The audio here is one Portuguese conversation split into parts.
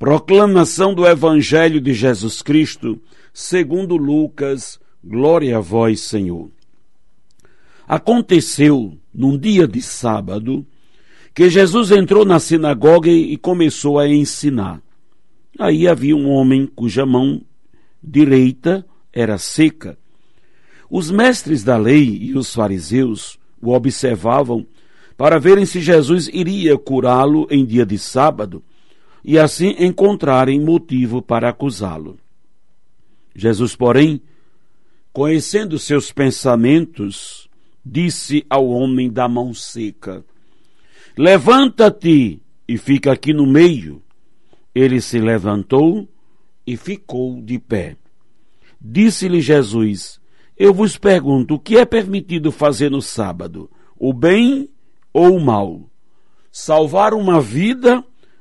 Proclamação do Evangelho de Jesus Cristo, segundo Lucas, glória a vós, Senhor. Aconteceu, num dia de sábado, que Jesus entrou na sinagoga e começou a ensinar. Aí havia um homem cuja mão direita era seca. Os mestres da lei e os fariseus o observavam para verem se Jesus iria curá-lo em dia de sábado e assim encontrarem motivo para acusá-lo. Jesus, porém, conhecendo seus pensamentos, disse ao homem da mão seca: Levanta-te e fica aqui no meio. Ele se levantou e ficou de pé. Disse-lhe Jesus: eu vos pergunto: o que é permitido fazer no sábado? O bem ou o mal? Salvar uma vida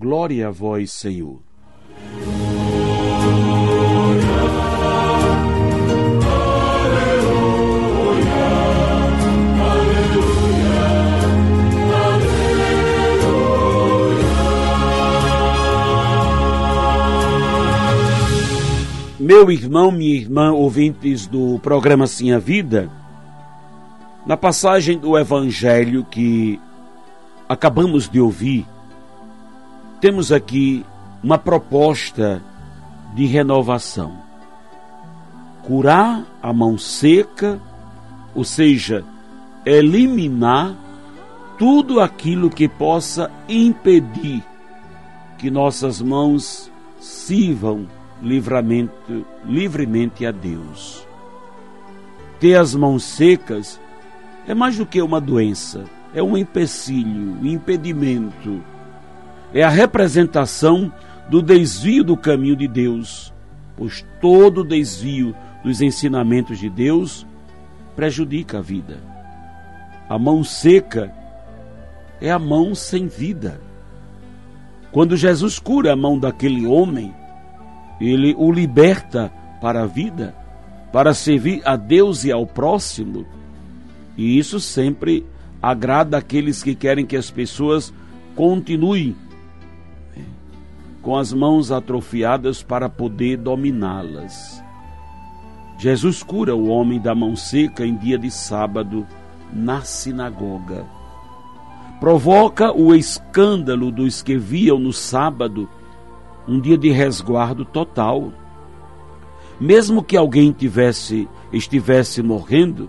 glória a vós, Senhor. Meu irmão, minha irmã, ouvintes do programa Sim a Vida, na passagem do Evangelho que acabamos de ouvir, temos aqui uma proposta de renovação. Curar a mão seca, ou seja, eliminar tudo aquilo que possa impedir que nossas mãos sirvam livramento, livremente a Deus. Ter as mãos secas é mais do que uma doença, é um empecilho, um impedimento. É a representação do desvio do caminho de Deus, pois todo desvio dos ensinamentos de Deus prejudica a vida. A mão seca é a mão sem vida. Quando Jesus cura a mão daquele homem, ele o liberta para a vida, para servir a Deus e ao próximo. E isso sempre agrada aqueles que querem que as pessoas continuem com as mãos atrofiadas para poder dominá-las. Jesus cura o homem da mão seca em dia de sábado na sinagoga. Provoca o escândalo dos que viam no sábado um dia de resguardo total. Mesmo que alguém tivesse estivesse morrendo,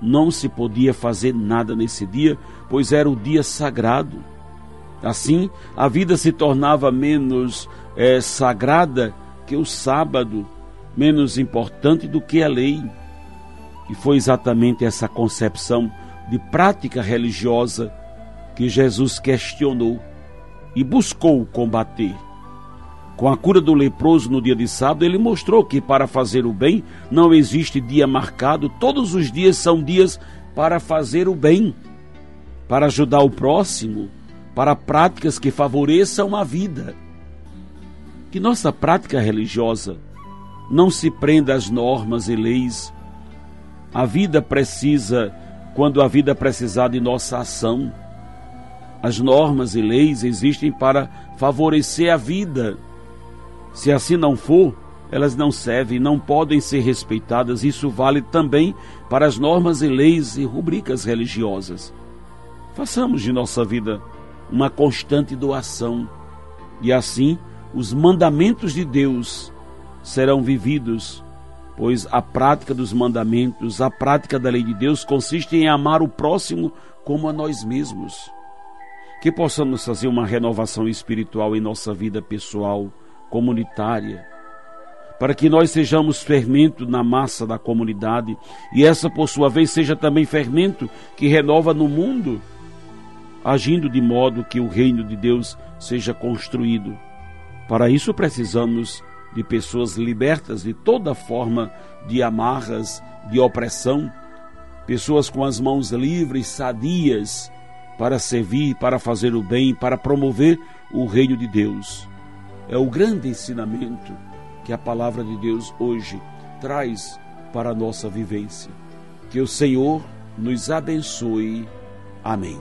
não se podia fazer nada nesse dia, pois era o dia sagrado. Assim, a vida se tornava menos é, sagrada que o sábado, menos importante do que a lei. E foi exatamente essa concepção de prática religiosa que Jesus questionou e buscou combater. Com a cura do leproso no dia de sábado, ele mostrou que para fazer o bem não existe dia marcado, todos os dias são dias para fazer o bem, para ajudar o próximo, para práticas que favoreçam a vida. Que nossa prática religiosa não se prenda às normas e leis. A vida precisa, quando a vida precisar de nossa ação. As normas e leis existem para favorecer a vida se assim não for, elas não servem, não podem ser respeitadas. Isso vale também para as normas e leis e rubricas religiosas. Façamos de nossa vida uma constante doação e assim os mandamentos de Deus serão vividos, pois a prática dos mandamentos, a prática da lei de Deus consiste em amar o próximo como a nós mesmos. Que possamos fazer uma renovação espiritual em nossa vida pessoal, comunitária, para que nós sejamos fermento na massa da comunidade e essa, por sua vez, seja também fermento que renova no mundo, agindo de modo que o reino de Deus seja construído. Para isso precisamos de pessoas libertas de toda forma de amarras, de opressão, pessoas com as mãos livres, sadias, para servir, para fazer o bem, para promover o reino de Deus. É o grande ensinamento que a palavra de Deus hoje traz para a nossa vivência. Que o Senhor nos abençoe. Amém.